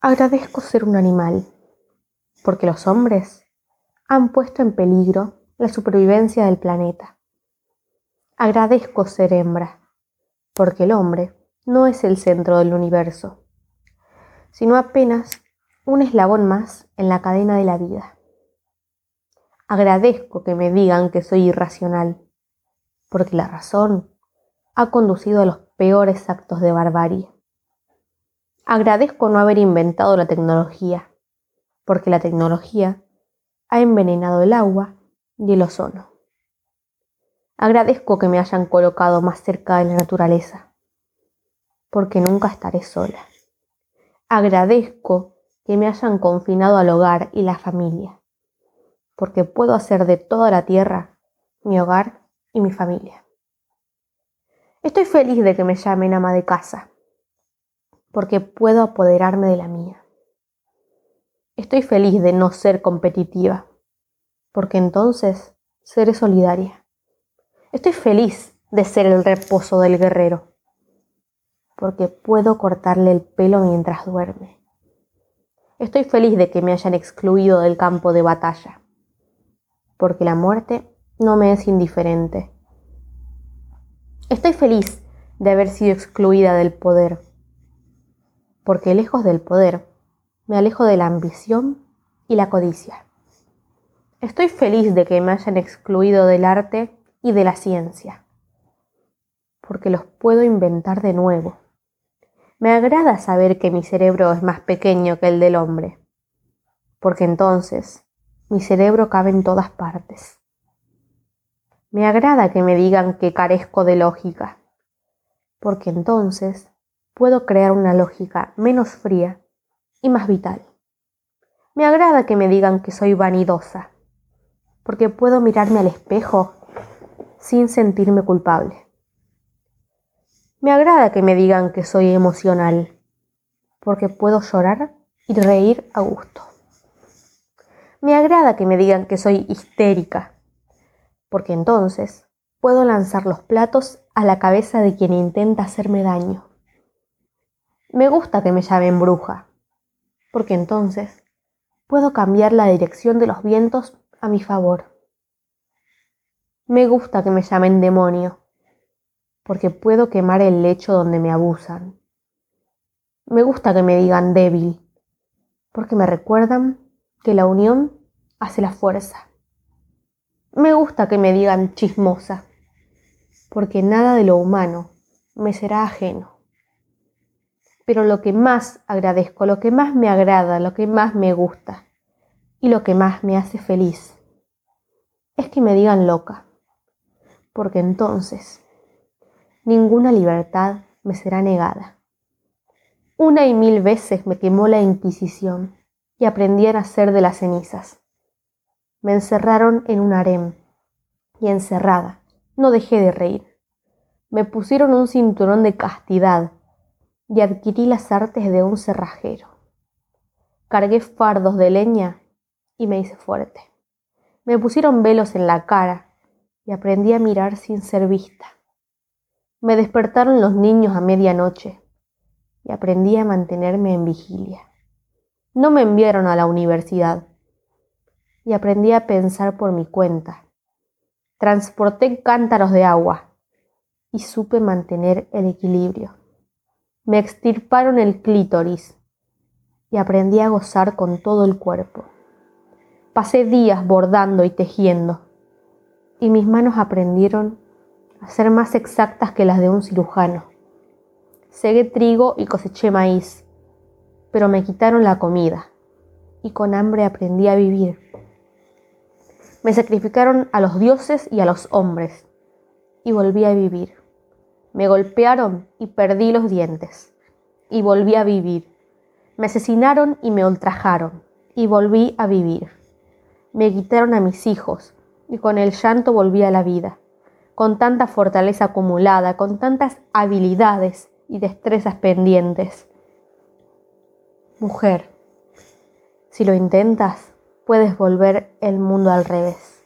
Agradezco ser un animal, porque los hombres han puesto en peligro la supervivencia del planeta. Agradezco ser hembra, porque el hombre no es el centro del universo, sino apenas un eslabón más en la cadena de la vida. Agradezco que me digan que soy irracional, porque la razón ha conducido a los peores actos de barbarie. Agradezco no haber inventado la tecnología, porque la tecnología ha envenenado el agua y el ozono. Agradezco que me hayan colocado más cerca de la naturaleza, porque nunca estaré sola. Agradezco que me hayan confinado al hogar y la familia, porque puedo hacer de toda la tierra mi hogar y mi familia. Estoy feliz de que me llamen ama de casa, porque puedo apoderarme de la mía. Estoy feliz de no ser competitiva, porque entonces seré solidaria. Estoy feliz de ser el reposo del guerrero, porque puedo cortarle el pelo mientras duerme. Estoy feliz de que me hayan excluido del campo de batalla, porque la muerte no me es indiferente. Estoy feliz de haber sido excluida del poder, porque lejos del poder me alejo de la ambición y la codicia. Estoy feliz de que me hayan excluido del arte y de la ciencia, porque los puedo inventar de nuevo. Me agrada saber que mi cerebro es más pequeño que el del hombre, porque entonces mi cerebro cabe en todas partes. Me agrada que me digan que carezco de lógica, porque entonces puedo crear una lógica menos fría y más vital. Me agrada que me digan que soy vanidosa, porque puedo mirarme al espejo sin sentirme culpable. Me agrada que me digan que soy emocional, porque puedo llorar y reír a gusto. Me agrada que me digan que soy histérica, porque entonces puedo lanzar los platos a la cabeza de quien intenta hacerme daño. Me gusta que me llamen bruja, porque entonces puedo cambiar la dirección de los vientos a mi favor. Me gusta que me llamen demonio, porque puedo quemar el lecho donde me abusan. Me gusta que me digan débil, porque me recuerdan que la unión hace la fuerza. Me gusta que me digan chismosa, porque nada de lo humano me será ajeno. Pero lo que más agradezco, lo que más me agrada, lo que más me gusta y lo que más me hace feliz es que me digan loca, porque entonces ninguna libertad me será negada. Una y mil veces me quemó la Inquisición y aprendí a nacer de las cenizas. Me encerraron en un harem y encerrada no dejé de reír. Me pusieron un cinturón de castidad y adquirí las artes de un cerrajero. Cargué fardos de leña y me hice fuerte. Me pusieron velos en la cara y aprendí a mirar sin ser vista. Me despertaron los niños a medianoche y aprendí a mantenerme en vigilia. No me enviaron a la universidad y aprendí a pensar por mi cuenta. Transporté cántaros de agua y supe mantener el equilibrio. Me extirparon el clítoris y aprendí a gozar con todo el cuerpo. Pasé días bordando y tejiendo, y mis manos aprendieron a ser más exactas que las de un cirujano. Segué trigo y coseché maíz, pero me quitaron la comida, y con hambre aprendí a vivir. Me sacrificaron a los dioses y a los hombres, y volví a vivir. Me golpearon y perdí los dientes, y volví a vivir. Me asesinaron y me ultrajaron, y volví a vivir. Me quitaron a mis hijos y con el llanto volví a la vida, con tanta fortaleza acumulada, con tantas habilidades y destrezas pendientes. Mujer, si lo intentas, puedes volver el mundo al revés.